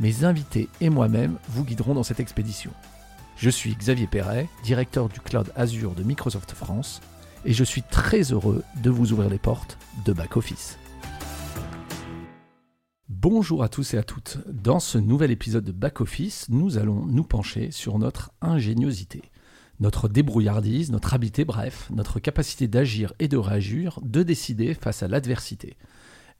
mes invités et moi-même vous guiderons dans cette expédition. Je suis Xavier Perret, directeur du cloud Azure de Microsoft France, et je suis très heureux de vous ouvrir les portes de Back Office. Bonjour à tous et à toutes. Dans ce nouvel épisode de Back Office, nous allons nous pencher sur notre ingéniosité, notre débrouillardise, notre habileté, bref, notre capacité d'agir et de réagir, de décider face à l'adversité.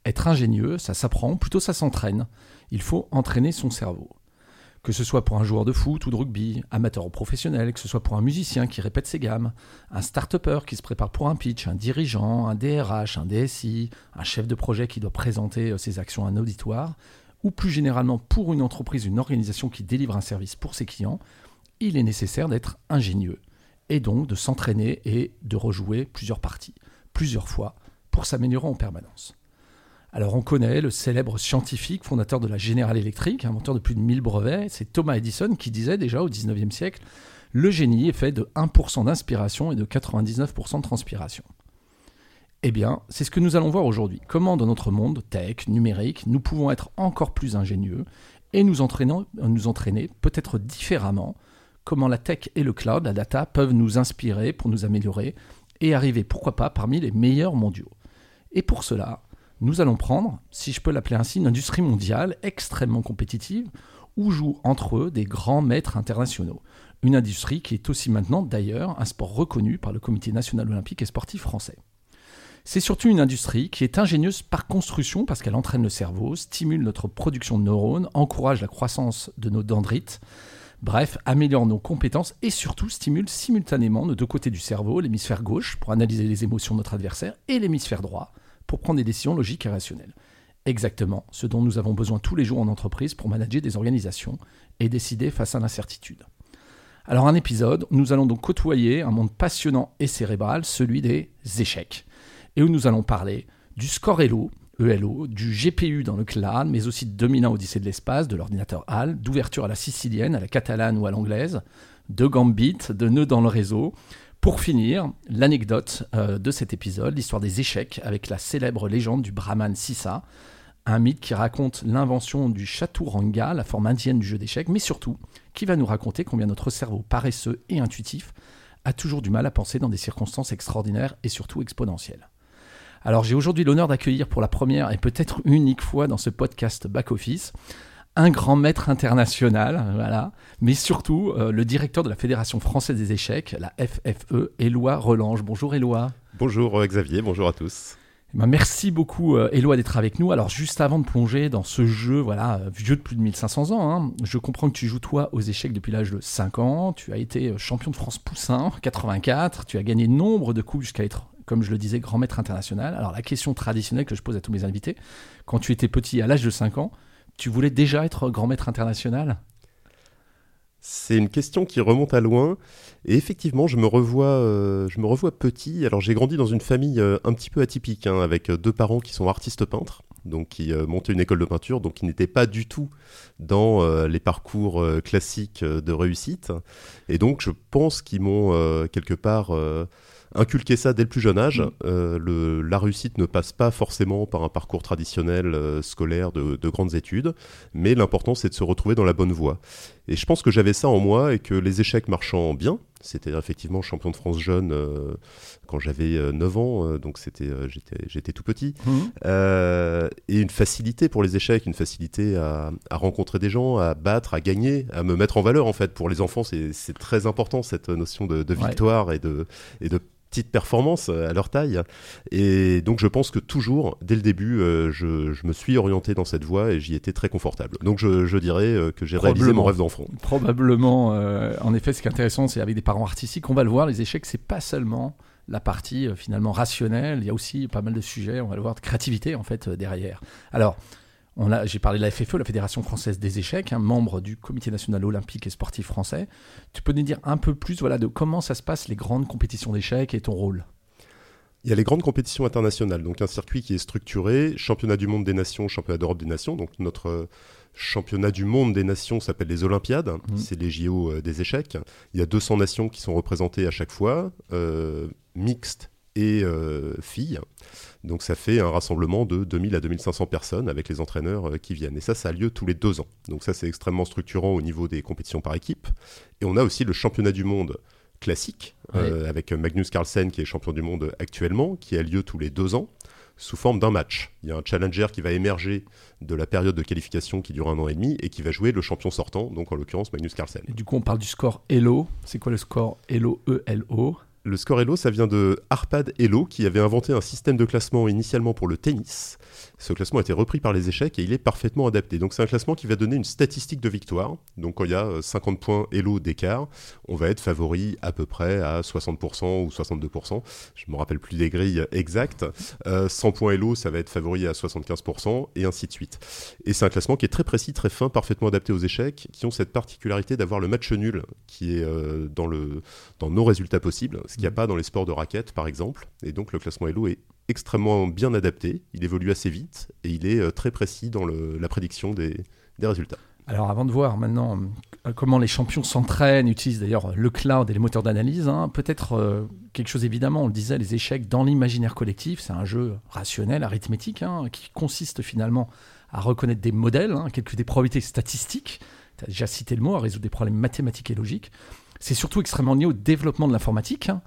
Être ingénieux, ça s'apprend, plutôt ça s'entraîne. Il faut entraîner son cerveau que ce soit pour un joueur de foot ou de rugby, amateur ou professionnel, que ce soit pour un musicien qui répète ses gammes, un start-upper qui se prépare pour un pitch, un dirigeant, un DRH, un DSI, un chef de projet qui doit présenter euh, ses actions à un auditoire, ou plus généralement pour une entreprise, une organisation qui délivre un service pour ses clients, il est nécessaire d'être ingénieux et donc de s'entraîner et de rejouer plusieurs parties, plusieurs fois, pour s'améliorer en permanence. Alors on connaît le célèbre scientifique, fondateur de la General Electric, inventeur de plus de 1000 brevets, c'est Thomas Edison qui disait déjà au 19e siècle, le génie est fait de 1% d'inspiration et de 99% de transpiration. Eh bien, c'est ce que nous allons voir aujourd'hui. Comment dans notre monde tech, numérique, nous pouvons être encore plus ingénieux et nous, nous entraîner peut-être différemment. Comment la tech et le cloud, la data, peuvent nous inspirer pour nous améliorer et arriver, pourquoi pas, parmi les meilleurs mondiaux. Et pour cela, nous allons prendre, si je peux l'appeler ainsi, une industrie mondiale extrêmement compétitive où jouent entre eux des grands maîtres internationaux. Une industrie qui est aussi maintenant d'ailleurs un sport reconnu par le Comité national olympique et sportif français. C'est surtout une industrie qui est ingénieuse par construction parce qu'elle entraîne le cerveau, stimule notre production de neurones, encourage la croissance de nos dendrites, bref, améliore nos compétences et surtout stimule simultanément nos deux côtés du cerveau, l'hémisphère gauche pour analyser les émotions de notre adversaire et l'hémisphère droit pour prendre des décisions logiques et rationnelles. Exactement ce dont nous avons besoin tous les jours en entreprise pour manager des organisations et décider face à l'incertitude. Alors un épisode, nous allons donc côtoyer un monde passionnant et cérébral, celui des échecs, et où nous allons parler du score ELO, ELO, du GPU dans le cloud, mais aussi de 2001 Odyssée de l'espace, de l'ordinateur HAL, d'ouverture à la sicilienne, à la catalane ou à l'anglaise, de Gambit, de nœuds dans le réseau, pour finir, l'anecdote euh, de cet épisode, l'histoire des échecs avec la célèbre légende du Brahman Sissa, un mythe qui raconte l'invention du chaturanga, la forme indienne du jeu d'échecs, mais surtout qui va nous raconter combien notre cerveau paresseux et intuitif a toujours du mal à penser dans des circonstances extraordinaires et surtout exponentielles. Alors j'ai aujourd'hui l'honneur d'accueillir pour la première et peut-être unique fois dans ce podcast Back Office un grand maître international, voilà, mais surtout euh, le directeur de la Fédération française des échecs, la FFE, Éloi Relange. Bonjour Éloi. Bonjour euh, Xavier, bonjour à tous. Eh ben, merci beaucoup euh, Éloi d'être avec nous. Alors juste avant de plonger dans ce jeu, voilà, vieux de plus de 1500 ans, hein, je comprends que tu joues toi aux échecs depuis l'âge de 5 ans, tu as été champion de France Poussin 84, tu as gagné nombre de coups jusqu'à être comme je le disais, grand maître international. Alors la question traditionnelle que je pose à tous mes invités, quand tu étais petit à l'âge de 5 ans, tu voulais déjà être grand maître international? C'est une question qui remonte à loin. Et effectivement, je me revois, euh, je me revois petit. Alors, j'ai grandi dans une famille euh, un petit peu atypique, hein, avec euh, deux parents qui sont artistes peintres, donc qui montaient une école de peinture, donc qui n'étaient pas du tout dans les parcours classiques de réussite. Et donc, je pense qu'ils m'ont quelque part inculquer ça dès le plus jeune âge. Mm. Euh, le, la réussite ne passe pas forcément par un parcours traditionnel euh, scolaire de, de, grandes études, mais l'important c'est de se retrouver dans la bonne voie. Et je pense que j'avais ça en moi et que les échecs marchant bien, c'était effectivement champion de France jeune euh, quand j'avais 9 ans, donc c'était j'étais tout petit, mmh. et une facilité pour les échecs, une facilité à, à, rencontrer des gens, à battre, à gagner, à me mettre en valeur en fait. Pour les enfants, c'est très important cette notion de, de victoire et de et de petite performance euh, à leur taille. Et donc je pense que toujours, dès le début, euh, je, me suis orienté dans cette voie et j'y étais très confortable. Donc je, dirais euh, que j'ai réalisé mon rêve d'enfant. Probablement. en effet, ce qui est intéressant, c'est avec des parents artistiques, on va le voir, les échecs, c'est pas seulement la partie finalement rationnelle, il y a aussi pas mal de sujets, on va le voir, de créativité en fait derrière. Alors, J'ai parlé de la FFE, la Fédération française des échecs, un membre du Comité national olympique et sportif français. Tu peux nous dire un peu plus voilà, de comment ça se passe les grandes compétitions d'échecs et ton rôle? Il y a les grandes compétitions internationales, donc un circuit qui est structuré, championnat du monde des nations, championnat d'Europe des nations. Donc notre euh, championnat du monde des nations s'appelle les Olympiades, mmh. c'est les JO euh, des échecs. Il y a 200 nations qui sont représentées à chaque fois, euh, mixtes et filles. Donc ça fait un rassemblement de 2000 à 2500 personnes avec les entraîneurs qui viennent. Et ça, ça a lieu tous les deux ans. Donc ça, c'est extrêmement structurant au niveau des compétitions par équipe. Et on a aussi le championnat du monde classique, euh, avec Magnus Carlsen qui est champion du monde actuellement, qui a lieu tous les deux ans, sous forme d'un match. Il y a un challenger qui va émerger de la période de qualification qui dure un an et demi et qui va jouer le champion sortant, donc en l'occurrence Magnus Carlsen. du coup, on parle du score Elo. C'est quoi le score Elo E-L-O le score Elo, ça vient de Arpad Elo, qui avait inventé un système de classement initialement pour le tennis. Ce classement a été repris par les échecs et il est parfaitement adapté. Donc c'est un classement qui va donner une statistique de victoire. Donc quand il y a 50 euh, points Elo d'écart, on va être favori à peu près à 60% ou 62%. Je ne me rappelle plus des grilles exactes. 100 euh, points Elo, ça va être favori à 75% et ainsi de suite. Et c'est un classement qui est très précis, très fin, parfaitement adapté aux échecs, qui ont cette particularité d'avoir le match nul qui est euh, dans, nos résultats possibles qu'il n'y a pas dans les sports de raquettes, par exemple. Et donc le classement Elo est extrêmement bien adapté, il évolue assez vite et il est euh, très précis dans la prédiction des, résultats. Alors avant de voir maintenant euh, comment les champions s'entraînent, utilisent d'ailleurs le cloud et les moteurs d'analyse, hein, peut-être euh, quelque chose évidemment, on le disait, les échecs dans l'imaginaire collectif, c'est un jeu rationnel, arithmétique, hein, qui consiste finalement à reconnaître des modèles, hein, calculer des probabilités statistiques, tu as déjà cité le mot, à résoudre des problèmes mathématiques et logiques. C'est surtout extrêmement lié au développement de l'informatique, hein.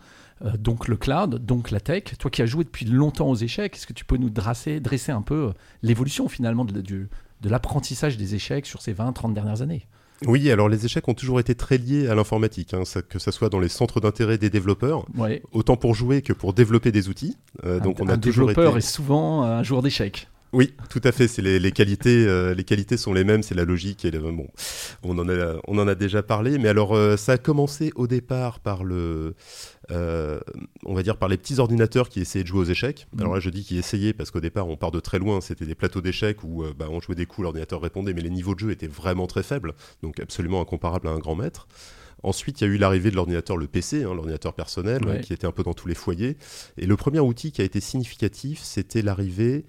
euh, donc le cloud, donc la tech. Toi qui as joué depuis longtemps aux échecs, est-ce que tu peux nous dresser, dresser un peu euh, l'évolution finalement de, de l'apprentissage des échecs sur ces 20-30 dernières années? Oui, alors les échecs ont toujours été très liés à l'informatique, hein, que ce soit dans les centres d'intérêt des développeurs, autant pour jouer que pour développer des outils. Euh, donc on a un développeur est souvent un joueur d'échecs. Oui, tout à fait. C'est les, qualités. Euh, les qualités sont les mêmes. C'est la logique et bon. On en a, on en a déjà parlé. Mais alors, euh, ça a commencé au départ par le, euh, on va dire par les petits ordinateurs qui essayaient de jouer aux échecs. Mmh. Alors là, je dis qu'ils essayaient parce qu'au départ, on part de très loin. C'était des plateaux d'échecs où bah, on jouait des coups, l'ordinateur répondait, mais les niveaux de jeu étaient vraiment très faibles, donc absolument incomparable à un grand maître. Ensuite, il y a eu l'arrivée de l'ordinateur, le PC, hein, l'ordinateur personnel, qui était un peu dans tous les foyers. Et le premier outil qui a été significatif, c'était l'arrivée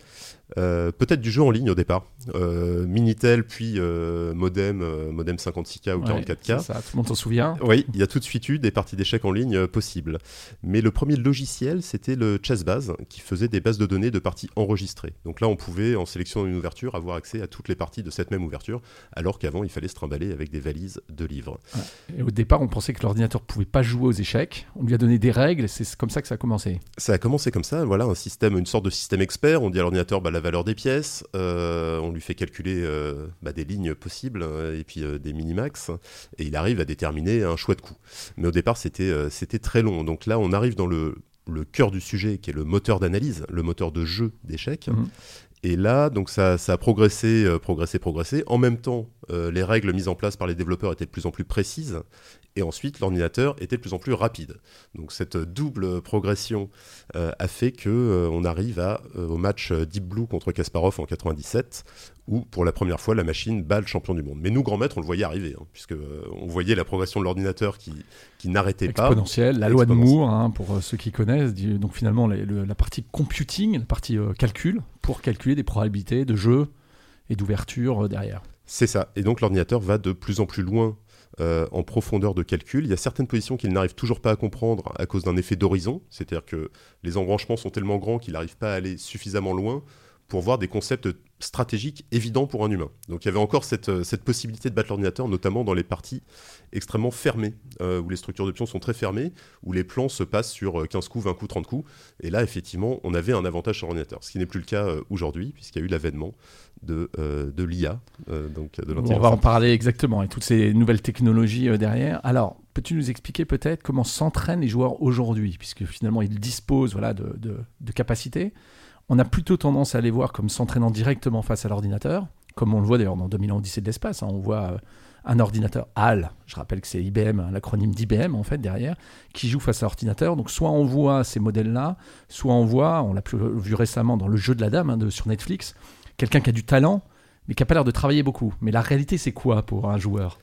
euh, peut-être du jeu en ligne au départ. Euh, Minitel, puis euh, modem, modem 56K ou 44K. Ça, tout le monde s'en souvient. Oui, il y a tout de suite eu des parties d'échecs en ligne possibles. Mais le premier logiciel, c'était le Chessbase, qui faisait des bases de données de parties enregistrées. Donc là, on pouvait, en sélectionnant une ouverture, avoir accès à toutes les parties de cette même ouverture, alors qu'avant, il fallait se trimballer avec des valises de livres. Et au départ, on pensait que l'ordinateur ne pouvait pas jouer aux échecs. On lui a donné des règles, c'est comme ça que ça a commencé. Ça a commencé comme ça, voilà, un système, une sorte de système expert. On dit à l'ordinateur, bah, la valeur des pièces, euh, on lui fait calculer euh, bah, des lignes possibles euh, et puis des minimax, et il arrive à déterminer un choix de coup. Mais au départ, c'était c'était très long. Donc là, on arrive dans le, le cœur du sujet, qui est le moteur d'analyse, le moteur de jeu d'échecs. Mhm. Et là, donc ça, ça a progressé, progressé, progressé. En même temps, les règles mises en place par les développeurs étaient de plus en plus précises et ensuite l'ordinateur était de plus en plus rapide. Donc cette double progression euh, a fait que euh, on arrive à, euh, au match Deep Blue contre Kasparov en 97, où pour la première fois la machine bat le champion du monde. Mais nous, grands maîtres, on le voyait arriver, hein, puisque on voyait la progression de l'ordinateur qui, qui n'arrêtait pas. Exponentielle, la loi de Moore, hein, pour ceux qui connaissent. Donc finalement, la partie computing, la partie calcul, pour calculer des probabilités de jeu et d'ouverture derrière. C'est ça. Et donc l'ordinateur va de plus en plus loin euh, en profondeur de calcul. Il y a certaines positions qu'il n'arrive toujours pas à comprendre à cause d'un effet d'horizon, c'est-à-dire que les embranchements sont tellement grands qu'il n'arrive pas à aller suffisamment loin pour voir des concepts stratégiques évidents pour un humain. Donc il y avait encore cette, euh, possibilité de battre l'ordinateur, notamment dans les parties extrêmement fermées, euh, où les structures de pions sont très fermées, où les plans se passent sur 15 coups, 20 coups, 30 coups. Et là, effectivement, on avait un avantage sur l'ordinateur, ce qui n'est plus le cas aujourd'hui, puisqu'il y a eu l'avènement de, euh, de l'IA, euh, donc de On va en parler exactement, et toutes ces nouvelles technologies euh, derrière. Alors, peux-tu nous expliquer peut-être comment s'entraînent les joueurs aujourd'hui, puisque finalement ils disposent voilà, de, de, capacités On a plutôt tendance à les voir comme s'entraînant directement face à l'ordinateur, comme on le voit d'ailleurs dans 2000 Odyssée de l'espace. Hein. on voit un ordinateur HAL, je rappelle que c'est IBM, hein, l'acronyme d'IBM en fait derrière, qui joue face à l'ordinateur. Donc soit on voit ces modèles-là, soit on voit, on l'a vu récemment dans le jeu de la dame hein, sur Netflix, quelqu'un qui a du talent, mais qui a pas l'air de travailler beaucoup. Mais la réalité, c'est quoi pour un joueur?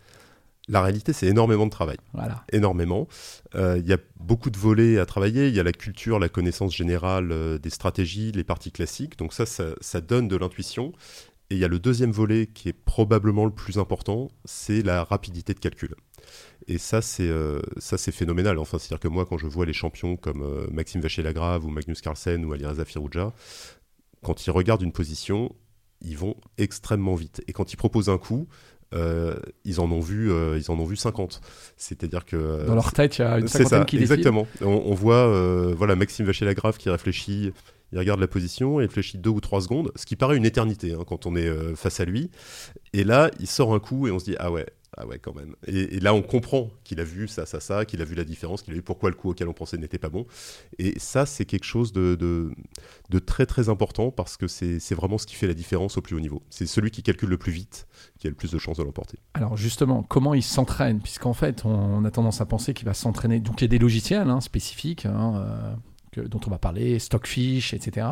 La réalité, c'est énormément de travail. Voilà. Énormément. Euh, il y a beaucoup de volets à travailler. Il y a la culture, la connaissance générale euh, des stratégies, les parties classiques. Donc ça, ça, donne de l'intuition. Et il y a le deuxième volet qui est probablement le plus important, c'est la rapidité de calcul. Et ça, c'est euh, ça, c'est phénoménal. Enfin, c'est-à-dire que moi, quand je vois les champions comme Maxime Vacher-Lagrave ou Magnus Carlsen ou Alireza Firouzja, quand ils regardent une position, ils vont extrêmement vite. Et quand ils proposent un coup, euh, ils en ont vu, euh, ils en ont vu 50. C'est-à-dire que euh, dans leur tête, il y a une cinquantaine qui Exactement. On, voit, voilà, Maxime Vacher-Lagrave qui réfléchit. Il regarde la position, il réfléchit deux ou trois secondes, ce qui paraît une éternité hein, quand on est face à lui. Et là, il sort un coup et on se dit ah ouais, ah ouais, quand même. Et, là, on comprend qu'il a vu ça, ça, ça, qu'il a vu la différence, qu'il a vu pourquoi le coup auquel on pensait n'était pas bon. Et ça, c'est quelque chose de, de, très, très important parce que c'est vraiment ce qui fait la différence au plus haut niveau. C'est celui qui calcule le plus vite qui a le plus de chances de l'emporter. Alors, justement, comment il s'entraîne? Puisqu'en fait, on, a tendance à penser qu'il va s'entraîner. Donc, il y a des logiciels hein, spécifiques hein, euh, dont on va parler, Stockfish, etc.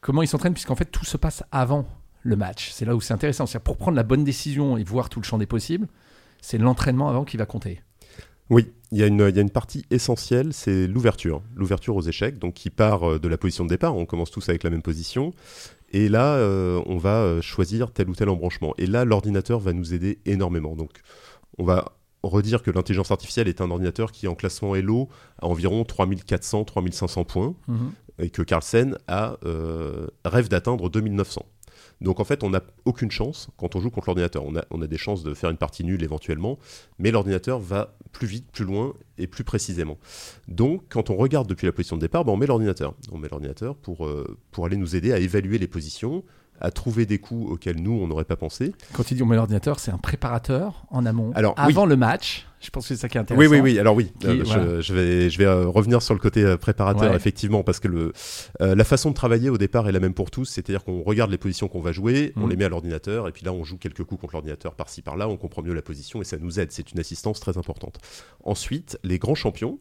Comment il s'entraîne? Puisqu'en fait, tout se passe avant le match. C'est là où c'est intéressant. C'est pour prendre la bonne décision et voir tout le champ des possibles c'est l'entraînement avant qui va compter. Oui, il y, a une, une partie essentielle, c'est l'ouverture. L'ouverture aux échecs, donc qui part euh, de la position de départ. On commence tous avec la même position. Et là, euh, on va euh, choisir tel ou tel embranchement. Et là, l'ordinateur va nous aider énormément. Donc, on va redire que l'intelligence artificielle est un ordinateur qui, en classement Hello, a environ 3400-3500 points. Mhm. Et que Carlsen a, rêve d'atteindre 2900. Donc en fait, on n'a aucune chance quand on joue contre l'ordinateur. On a, on a des chances de faire une partie nulle éventuellement, mais l'ordinateur va plus vite, plus loin et plus précisément. Donc quand on regarde depuis la position de départ, ben, on met l'ordinateur. On met l'ordinateur pour, euh, pour aller nous aider à évaluer les positions, à trouver des coups auxquels nous, on n'aurait pas pensé. Quand il dit on met l'ordinateur, c'est un préparateur en amont, Alors, avant le match. Je pense que c'est ça qui est intéressant. Oui, oui, oui. Alors oui, euh, je, vais, je vais euh, revenir sur le côté euh, préparateur, effectivement, parce que le, la façon de travailler au départ est la même pour tous, c'est-à-dire qu'on regarde les positions qu'on va jouer, on mm. les met à l'ordinateur, et puis là, on joue quelques coups contre l'ordinateur par-ci, par-là, on comprend mieux la position, et ça nous aide. C'est une assistance très importante. Ensuite, les grands champions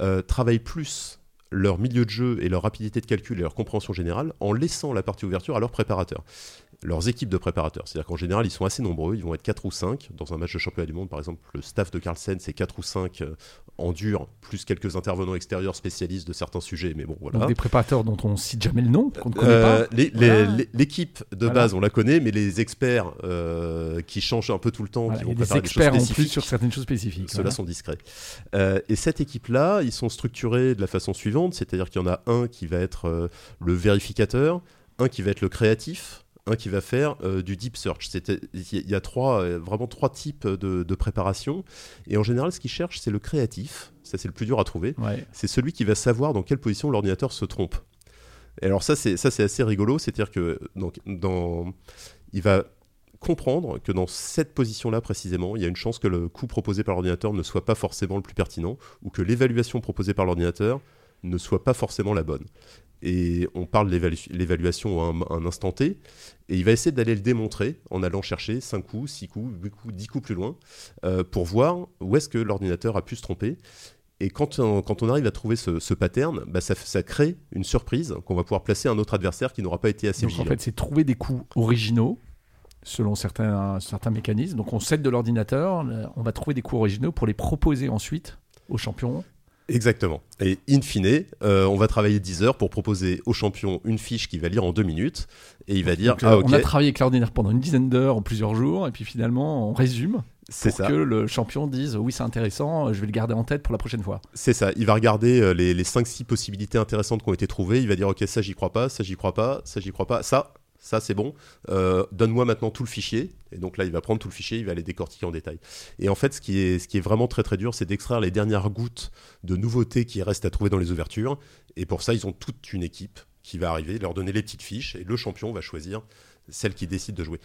mm-hmm. travaillent plus leur milieu de jeu et leur rapidité de calcul et leur compréhension générale en laissant la partie ouverture à leurs préparateurs leurs équipes de préparateurs. C'est-à-dire qu'en général, ils sont assez nombreux, ils vont être 4 ou 5. Dans un match de championnat du monde, par exemple, le staff de Carlsen, c'est 4 ou 5 euh, en dur, plus quelques intervenants extérieurs spécialistes de certains sujets. Mais bon, voilà. Donc des préparateurs dont on cite jamais le nom, qu'on ne connaît euh, pas. L'équipe de base, on la connaît, mais les experts euh, qui changent un peu tout le temps, qui vont préparer des choses en plus sur certaines choses spécifiques. Ceux-là sont discrets. et cette équipe-là, ils sont structurés de la façon suivante, c'est-à-dire qu'il y en a un qui va être le vérificateur, un qui va être le créatif, un qui va faire euh, du deep search. Il y a trois, euh, vraiment trois types de, préparation. Et en général, ce qu'il cherche, c'est le créatif. Ça, c'est le plus dur à trouver. C'est celui qui va savoir dans quelle position l'ordinateur se trompe. Et alors ça, c'est ça, c'est assez rigolo. C'est-à-dire que donc, dans, il va comprendre que dans cette position-là précisément, il y a une chance que le coup proposé par l'ordinateur ne soit pas forcément le plus pertinent, ou que l'évaluation proposée par l'ordinateur ne soit pas forcément la bonne et on parle de l'évaluation à un, instant T, et il va essayer d'aller le démontrer en allant chercher 5 coups, 6 coups, 8 coups, 10 coups plus loin, euh, pour voir où est-ce que l'ordinateur a pu se tromper. Et quand on, quand on arrive à trouver ce, pattern, bah ça, ça, crée une surprise qu'on va pouvoir placer à un autre adversaire qui n'aura pas été assez Donc en fait, c'est trouver des coups originaux selon certains, certains mécanismes. Donc on cède de l'ordinateur, on va trouver des coups originaux pour les proposer ensuite aux champions Exactement. Et in fine, euh, on va travailler 10 heures pour proposer au champion une fiche qu'il va lire en 2 minutes. Et il va dire ah, On a travaillé avec l'ordinaire pendant une dizaine d'heures, en plusieurs jours, et puis finalement, on résume. C'est ça. que le champion dise oui, c'est intéressant, je vais le garder en tête pour la prochaine fois. C'est ça. Il va regarder euh, les, les 5-6 possibilités intéressantes qui ont été trouvées. Il va dire ok, ça j'y crois pas, ça j'y crois pas, ça j'y crois pas, ça ça c'est bon, euh, donne-moi maintenant tout le fichier. Et donc là, il va prendre tout le fichier, il va aller décortiquer en détail. Et en fait, ce qui est, ce qui est vraiment très très dur, c'est d'extraire les dernières gouttes de nouveautés qui restent à trouver dans les ouvertures. Et pour ça, ils ont toute une équipe qui va arriver, leur donner les petites fiches, et le champion va choisir celle qui décide de jouer.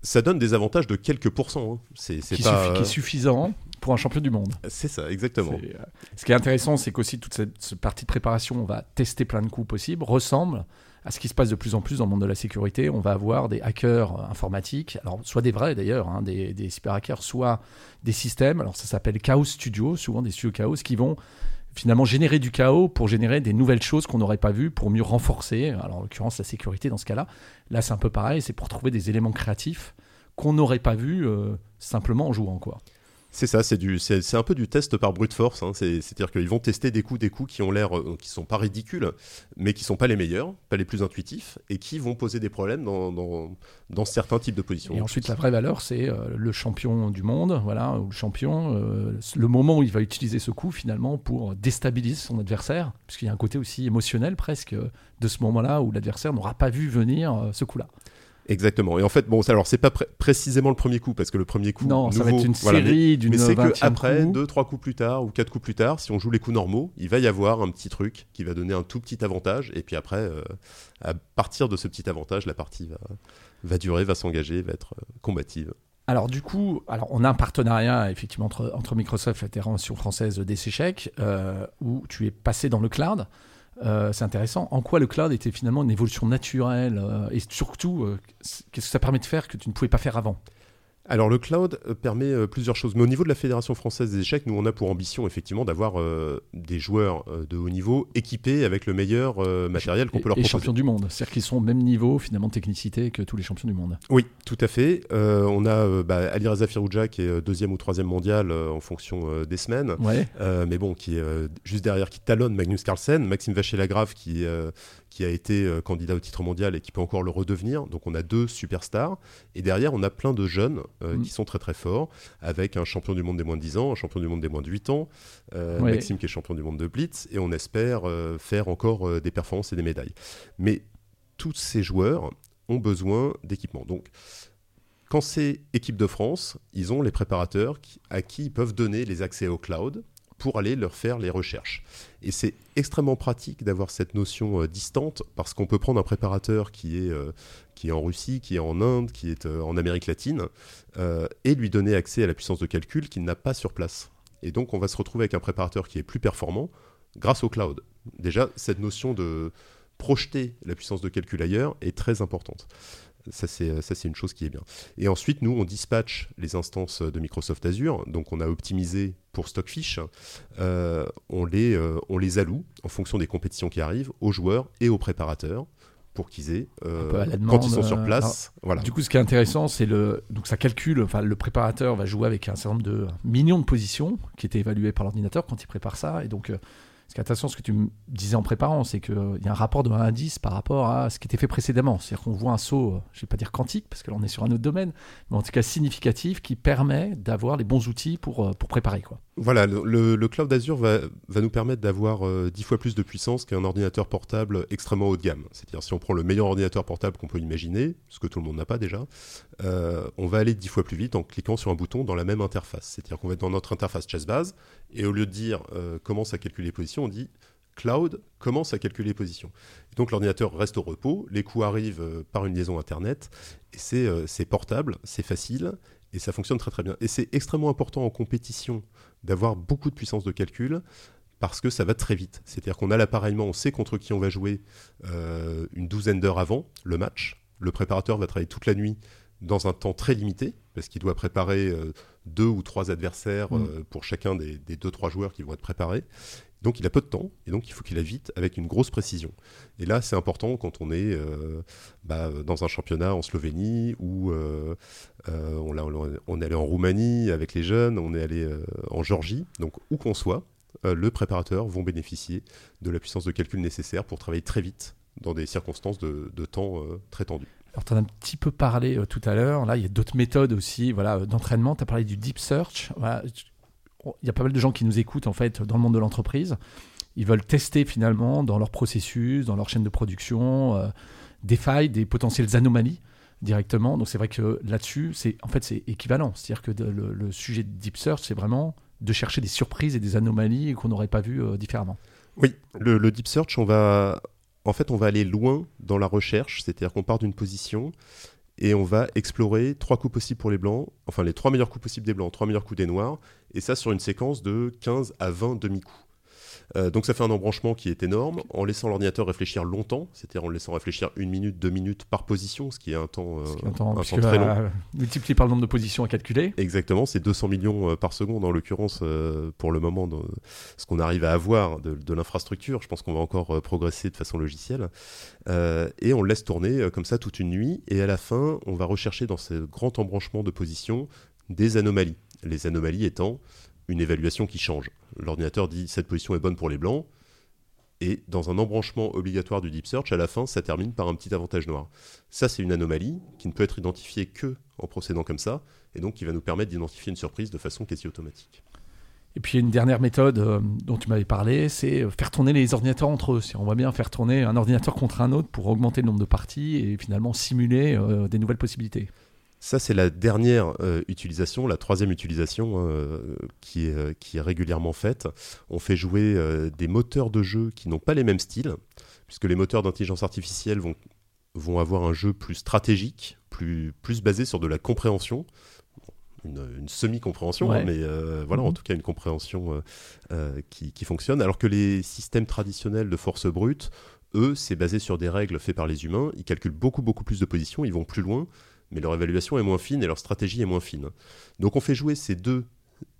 Ça donne des avantages de quelques pourcents. Hein. C'est, qui, pas... qui est suffisant pour un champion du monde. C'est ça, exactement. Euh, ce qui est intéressant, c'est qu'aussi toute cette, partie de préparation, on va tester plein de coups possibles, ressemble à ce qui se passe de plus en plus dans le monde de la sécurité. On va avoir des hackers informatiques, soit des vrais d'ailleurs, hein, des, des cyber hackers, soit des systèmes. Alors ça s'appelle Chaos Studio, souvent des studios Chaos, qui vont finalement générer du chaos pour générer des nouvelles choses qu'on n'aurait pas vues, pour mieux renforcer, alors en l'occurrence la sécurité dans ce cas-là. Là, c'est un peu pareil, c'est pour trouver des éléments créatifs qu'on n'aurait pas vus euh, simplement en jouant. quoi. C'est ça, c'est un peu du test par brute force. Hein. C'est, à dire qu'ils vont tester des coups, des coups qui ont l'air, euh, qui sont pas ridicules, mais qui sont pas les meilleurs, pas les plus intuitifs, et qui vont poser des problèmes dans, dans, dans certains types de positions. Et ensuite, la vraie valeur, c'est euh, le champion du monde, voilà, ou le champion, euh, le moment où il va utiliser ce coup finalement pour déstabiliser son adversaire, puisqu'il y a un côté aussi émotionnel presque de ce moment-là où l'adversaire n'aura pas vu venir ce coup-là. Exactement. Et en fait, bon, alors c'est pas précisément le premier coup parce que le premier coup, non, ça va être une série d'une. Mais c'est que après, deux, trois coups plus tard ou quatre coups plus tard, si on joue les coups normaux, il va y avoir un petit truc qui va donner un tout petit avantage. Et puis après, euh, à partir de ce petit avantage, la partie va, va durer, va s'engager, va être euh, combative. Alors du coup, alors on a un partenariat effectivement entre, entre Microsoft et la Fédération française des échecs euh, où tu es passé dans le cloud. Euh, c'est intéressant. En quoi le cloud était finalement une évolution naturelle euh, et surtout, euh, qu'est-ce que ça permet de faire que tu ne pouvais pas faire avant? Alors le cloud euh, permet euh, plusieurs choses, mais au niveau de la Fédération française des échecs, nous on a pour ambition effectivement d'avoir euh, des joueurs de haut niveau équipés avec le meilleur matériel qu'on peut leur proposer. Et champions du monde, c'est-à-dire qu'ils sont au même niveau finalement de technicité que tous les champions du monde. Oui, tout à fait. on a bah, Ali Reza Firoujah qui est deuxième ou troisième mondial en fonction des semaines, mais bon, qui est juste derrière, qui talonne Magnus Carlsen, Maxime Vacher-Lagrave qui qui a été euh, candidat au titre mondial et qui peut encore le redevenir. Donc on a deux superstars. Et derrière, on a plein de jeunes euh, mm. qui sont très très forts, avec un champion du monde des moins de 10 ans, un champion du monde des moins de 8 ans, euh, Maxime qui est champion du monde de Blitz, et on espère faire encore des performances et des médailles. Mais tous ces joueurs ont besoin d'équipement. Donc quand c'est équipe de France, ils ont les préparateurs à qui ils peuvent donner les accès au cloud pour aller leur faire les recherches. Et c'est extrêmement pratique d'avoir cette notion euh, distante parce qu'on peut prendre un préparateur qui est, euh, qui est en Russie, qui est en Inde, qui est euh, en Amérique latine et lui donner accès à la puissance de calcul qu'il n'a pas sur place. Et donc on va se retrouver avec un préparateur qui est plus performant grâce au cloud. Déjà, cette notion de projeter la puissance de calcul ailleurs est très importante. Ça, c'est une chose qui est bien. Et ensuite, nous, on dispatche les instances de Microsoft Azure. Donc, on a optimisé pour Stockfish. Euh, on, les, euh, on les alloue en fonction des compétitions qui arrivent aux joueurs et aux préparateurs pour qu'ils aient, euh, quand ils sont sur place. voilà. Du coup, ce qui est intéressant, c'est le. Donc, ça calcule. Enfin, le préparateur va jouer avec un certain nombre de millions de positions qui étaient évaluées par l'ordinateur quand il prépare ça. Et donc, ce qui est intéressant, ce que tu me disais en préparant, c'est qu'il y a un rapport de 1 à 10 par rapport à ce qui était fait précédemment. C'est-à-dire qu'on voit un saut, je ne vais pas dire quantique, parce que là on est sur un autre domaine, mais en tout cas significatif, qui permet d'avoir les bons outils pour, euh, pour préparer. Quoi. Voilà, le, cloud Azure va, nous permettre d'avoir 10 euh, fois plus de puissance qu'un ordinateur portable extrêmement haut de gamme. C'est-à-dire si on prend le meilleur ordinateur portable qu'on peut imaginer, ce que tout le monde n'a pas déjà, euh, on va aller 10 fois plus vite en cliquant sur un bouton dans la même interface. C'est-à-dire qu'on va être dans notre interface chess base, et au lieu de dire commence à calculer les positions, on dit cloud commence à calculer les positions. donc l'ordinateur reste au repos, les coups arrivent euh, par une liaison Internet, et euh, c'est portable, c'est facile, et ça fonctionne très très bien. Et c'est extrêmement important en compétition d'avoir beaucoup de puissance de calcul, parce que ça va très vite. C'est-à-dire qu'on a l'appareillement, on sait contre qui on va jouer euh, une douzaine d'heures avant le match. Le préparateur va travailler toute la nuit dans un temps très limité, parce qu'il doit préparer deux ou trois adversaires mmh. pour chacun des, des, deux, trois joueurs qui vont être préparés. Donc il a peu de temps, et donc il faut qu'il aille vite avec une grosse précision. Et là, c'est important quand on est euh, bah, dans un championnat en Slovénie, ou euh, euh, on, on, est allé en Roumanie avec les jeunes, on est allé en Georgie, donc où qu'on soit, le préparateur vont bénéficier de la puissance de calcul nécessaire pour travailler très vite dans des circonstances de, temps très tendues. Alors, tu en as un petit peu parlé tout à l'heure. Là, il y a d'autres méthodes aussi voilà, d'entraînement. Tu as parlé du deep search. Voilà il y a pas mal de gens qui nous écoutent en fait dans le monde de l'entreprise. Ils veulent tester finalement dans leur processus, dans leur chaîne de production, euh, des failles, des potentielles anomalies directement. Donc c'est vrai que là-dessus, c'est en fait c'est équivalent. C'est-à-dire que le, sujet de deep search, c'est vraiment de chercher des surprises et des anomalies qu'on n'aurait pas vues euh, différemment. Oui, le, deep search, on va en fait on va aller loin dans la recherche, c'est-à-dire qu'on part d'une position et on va explorer trois coups possibles pour les blancs, enfin les trois meilleurs coups possibles des blancs, trois meilleurs coups des noirs, et ça sur une séquence de 15 à 20 demi-coups. Euh, donc ça fait un embranchement qui est énorme, en laissant l'ordinateur réfléchir longtemps, c'est-à-dire en le laissant réfléchir une minute, deux minutes par position, ce qui est un temps, euh, est un temps, un temps très long. euh, multiplié par le nombre de positions à calculer. Exactement, c'est 200 millions euh, par seconde en l'occurrence pour le moment, de ce qu'on arrive à avoir de, de l'infrastructure. Je pense qu'on va encore progresser de façon logicielle. Euh, et on le laisse tourner comme ça toute une nuit. Et à la fin, on va rechercher dans ce grand embranchement de positions des anomalies. Les anomalies étant une évaluation qui change. L'ordinateur dit cette position est bonne pour les blancs. Et dans un embranchement obligatoire du deep search, à la fin, ça termine par un petit avantage noir. Ça, c'est une anomalie qui ne peut être identifiée que en procédant comme ça, et donc qui va nous permettre d'identifier une surprise de façon quasi automatique. Et puis une dernière méthode euh, dont tu m'avais parlé, c'est euh, faire tourner les ordinateurs entre eux. On va bien faire tourner un ordinateur contre un autre pour augmenter le nombre de parties et finalement simuler euh, des nouvelles possibilités. Ça, c'est la dernière euh, utilisation, la troisième utilisation euh, qui, est, euh, qui est régulièrement faite. On fait jouer euh, des moteurs de jeu qui n'ont pas les mêmes styles, puisque les moteurs d'intelligence artificielle vont, vont avoir un jeu plus stratégique, plus, plus basé sur de la compréhension. Une, une semi-compréhension, Ouais. hein, mais euh, voilà, Mhm. en tout cas une compréhension euh, euh, qui, qui fonctionne. Alors que les systèmes traditionnels de force brute, eux, c'est basé sur des règles faites par les humains. Ils calculent beaucoup, beaucoup plus de positions, ils vont plus loin mais leur évaluation est moins fine et leur stratégie est moins fine. Donc on fait jouer ces deux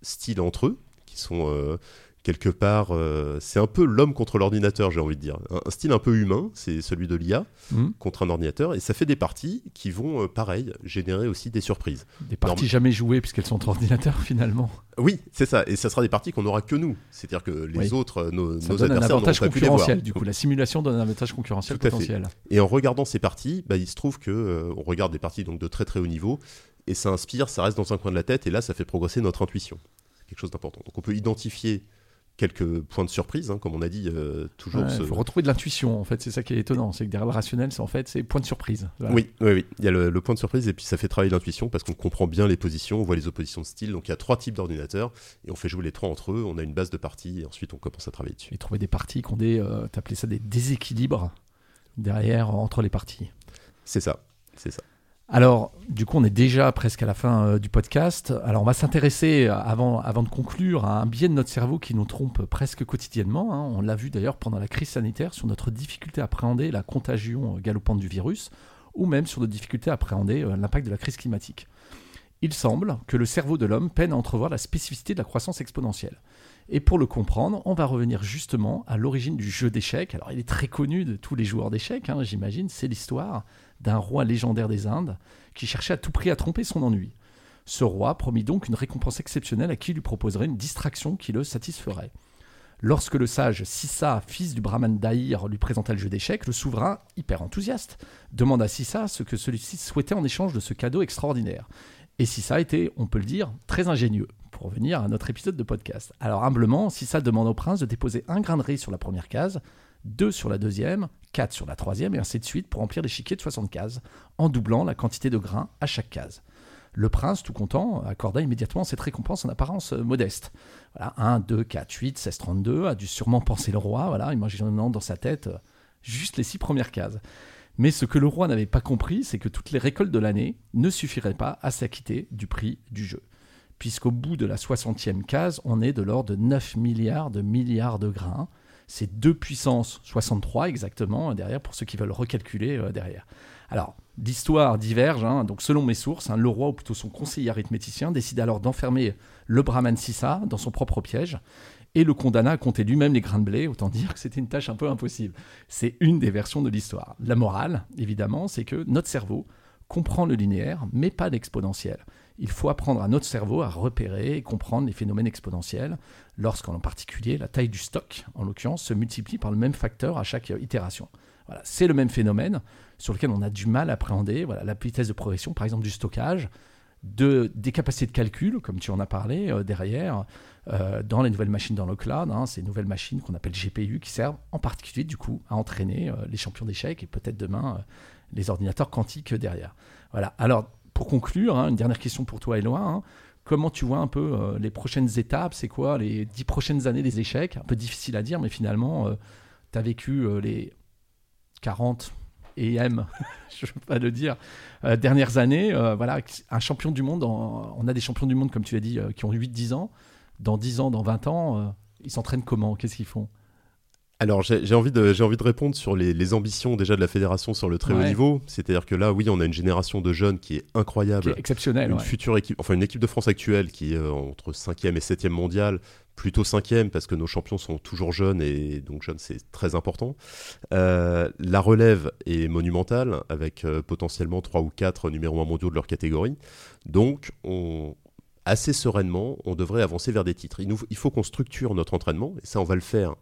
styles entre eux, qui sont euh, quelque part, euh, c'est un peu l'homme contre l'ordinateur, j'ai envie de dire. Un, un style un peu humain, c'est celui de l'IA Hmm. contre un ordinateur, et ça fait des parties qui vont, euh, pareil, générer aussi des surprises. Des parties Norm- jamais jouées puisqu'elles sont entre ordinateurs finalement. Oui, c'est ça, et ça sera des parties qu'on n'aura que nous, c'est-à-dire que les Oui. autres, euh, nos, Ça nos donne un adversaires n'auront avantage concurrentiel. Du coup, la simulation donne un avantage concurrentiel Tout à fait. potentiel. Et en regardant ces parties, bah, il se trouve que euh, on regarde des parties donc de très très haut niveau et ça inspire, ça reste dans un coin de la tête et là ça fait progresser notre intuition. Quelque chose d'important. Donc on peut identifier quelques points de surprise, hein, comme on a dit euh, toujours. Il ce- faut retrouver de l'intuition en fait, c'est ça qui est étonnant, c'est que derrière le rationnel, c'est en fait c'est point de surprise. Oui, oui, oui. Il y a le, le point de surprise et puis ça fait travailler l'intuition parce qu'on comprend bien les positions, on voit les oppositions de style. Donc il y a trois types d'ordinateurs et on fait jouer les trois entre eux. On a une base de parties et ensuite on commence à travailler dessus. Et trouver des parties qui ont des, euh, t'appelais ça des déséquilibres derrière entre les parties. C'est ça, c'est ça. Alors, du coup, on est déjà presque à la fin euh, du podcast. Alors, on va s'intéresser, euh, avant, de conclure, à un biais de notre cerveau qui nous trompe presque quotidiennement. hein. On l'a vu d'ailleurs pendant la crise sanitaire sur notre difficulté à appréhender la contagion euh, galopante du virus, ou même sur notre difficulté à appréhender l'impact de la crise climatique. Il semble que le cerveau de l'homme peine à entrevoir la spécificité de la croissance exponentielle. Et pour le comprendre, on va revenir justement à l'origine du jeu d'échecs. Alors, il est très connu de tous les joueurs d'échecs, hein, j'imagine. C'est l'histoire d'un roi légendaire des Indes qui cherchait à tout prix à tromper son ennui. Ce roi promit donc une récompense exceptionnelle à qui lui proposerait une distraction qui le satisferait. Lorsque le sage Sissa, fils du brahman d'Aïr, lui présenta le jeu d'échecs, le souverain, hyper enthousiaste, demanda à Sissa ce que celui-ci souhaitait en échange de ce cadeau extraordinaire. Et Sissa était, on peut le dire, très ingénieux, pour revenir à notre épisode de podcast. Alors humblement, Sissa demande au prince de déposer un grain de riz sur la première case, deux sur la deuxième, quatre sur la troisième, et ainsi de suite pour remplir l'échiquier de 60 cases, en doublant la quantité de grains à chaque case. Le prince, tout content, accorda immédiatement cette récompense en apparence euh, modeste. Voilà, 1, 2, 4, 8, 16, 32, a dû sûrement penser le roi, voilà, imaginant dans sa tête euh, juste les six premières cases. Mais ce que le roi n'avait pas compris, c'est que toutes les récoltes de l'année ne suffiraient pas à s'acquitter du prix du jeu. Puisqu'au bout de la 60e case, on est de l'ordre de 9 milliards de milliards de grains. C'est 2 puissance 63 exactement euh, derrière pour ceux qui veulent recalculer euh, derrière. Alors, l'histoire diverge. hein. donc, selon mes sources, hein, le roi, ou plutôt son conseiller arithméticien, décide alors d'enfermer le brahman Sissa dans son propre piège et le condamna à compter lui-même les grains de blé. Autant dire que c'était une tâche un peu impossible. C'est une des versions de l'histoire. La morale, évidemment, c'est que notre cerveau comprend le linéaire, mais pas l'exponentiel. Il faut apprendre à notre cerveau à repérer et comprendre les phénomènes exponentiels lorsqu'en particulier la taille du stock, en l'occurrence, se multiplie par le même facteur à chaque euh, itération. Voilà, c'est le même phénomène sur lequel on a du mal à appréhender voilà, la vitesse de progression, par exemple du stockage, de, des capacités de calcul, comme tu en as parlé euh, derrière, euh, dans les nouvelles machines dans le cloud, hein, ces nouvelles machines qu'on appelle GPU, qui servent en particulier du coup à entraîner les champions d'échecs et peut-être demain les ordinateurs quantiques derrière. Voilà. Alors, pour conclure, hein, une dernière question pour toi, Éloi. hein. Comment tu vois un peu euh, les prochaines étapes? C'est quoi les dix prochaines années des échecs? Un peu difficile à dire, mais finalement, tu as vécu euh, les 40 et M, je ne veux pas le dire, euh, dernières années. euh, voilà, un champion du monde, on a des champions du monde, comme tu l'as dit, euh, qui ont 8-10 ans. Dans 10 ans, dans 20 ans, euh, ils s'entraînent comment? Qu'est-ce qu'ils font? Alors j'ai envie, de, envie de répondre sur les, ambitions déjà de la fédération sur le très haut niveau. C'est-à-dire que là, oui, on a une génération de jeunes qui est incroyable. Qui exceptionnelle. Une future équipe, enfin une équipe de France actuelle qui est euh, entre 5e et 7e mondial, plutôt 5e parce que nos champions sont toujours jeunes et donc jeunes c'est très important. Euh, la relève est monumentale avec euh, potentiellement 3 ou 4 numéros 1 mondiaux de leur catégorie. Donc on, assez sereinement, on devrait avancer vers des titres. Il, nous, il faut qu'on structure notre entraînement et ça on va le faire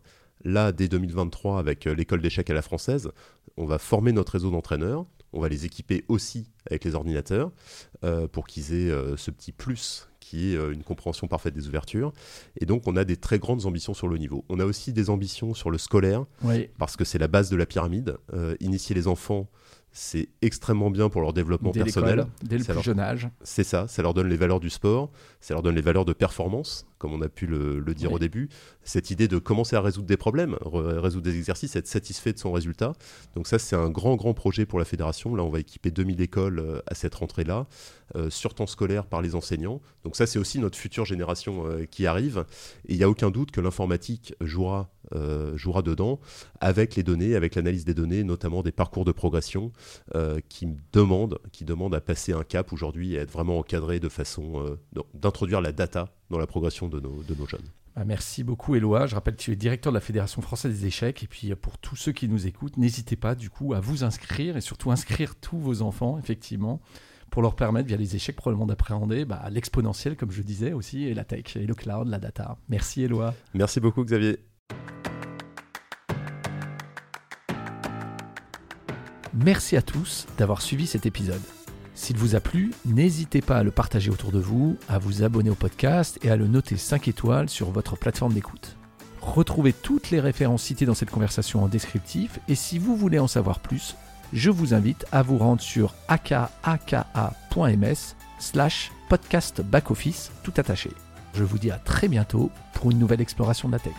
Là, dès 2023, avec euh, l'école d'échecs à la française, on va former notre réseau d'entraîneurs. On va les équiper aussi avec les ordinateurs euh, pour qu'ils aient euh, ce petit plus qui est une compréhension parfaite des ouvertures. Et donc, on a des très grandes ambitions sur le niveau. On a aussi des ambitions sur le scolaire, parce que c'est la base de la pyramide. initier les enfants c'est extrêmement bien pour leur développement personnel. Dès le plus jeune âge. C'est ça, ça leur donne les valeurs du sport, ça leur donne les valeurs de performance, comme on a pu le, dire au début. Cette idée de commencer à résoudre des problèmes, résoudre des exercices, être satisfait de son résultat. Donc ça, c'est un grand, grand projet pour la fédération. Là, on va équiper 2000 écoles euh, à cette rentrée-là, euh, sur temps scolaire par les enseignants. Donc ça, c'est aussi notre future génération euh, qui arrive. Et il n'y a aucun doute que l'informatique jouera euh, jouera dedans, avec les données, avec l'analyse des données, notamment des parcours de progression qui demandent, qui demandent à passer un cap aujourd'hui et à être vraiment encadré de façon d'introduire la data dans la progression de nos, de nos jeunes. Bah, merci beaucoup Éloi. Je rappelle que tu es directeur de la Fédération française des échecs. Et puis pour tous ceux qui nous écoutent, n'hésitez pas du coup à vous inscrire et surtout inscrire tous vos enfants, effectivement, pour leur permettre, via les échecs probablement d'appréhender bah, l'exponentiel, comme je disais aussi, et la tech, et le cloud, la data. Merci Éloi. Merci beaucoup Xavier. Merci à tous d'avoir suivi cet épisode. S'il vous a plu, n'hésitez pas à le partager autour de vous, à vous abonner au podcast et à le noter 5 étoiles sur votre plateforme d'écoute. Retrouvez toutes les références citées dans cette conversation en descriptif et si vous voulez en savoir plus, je vous invite à vous rendre sur akaka.ms slash podcast backoffice tout attaché. Je vous dis à très bientôt pour une nouvelle exploration de la tech.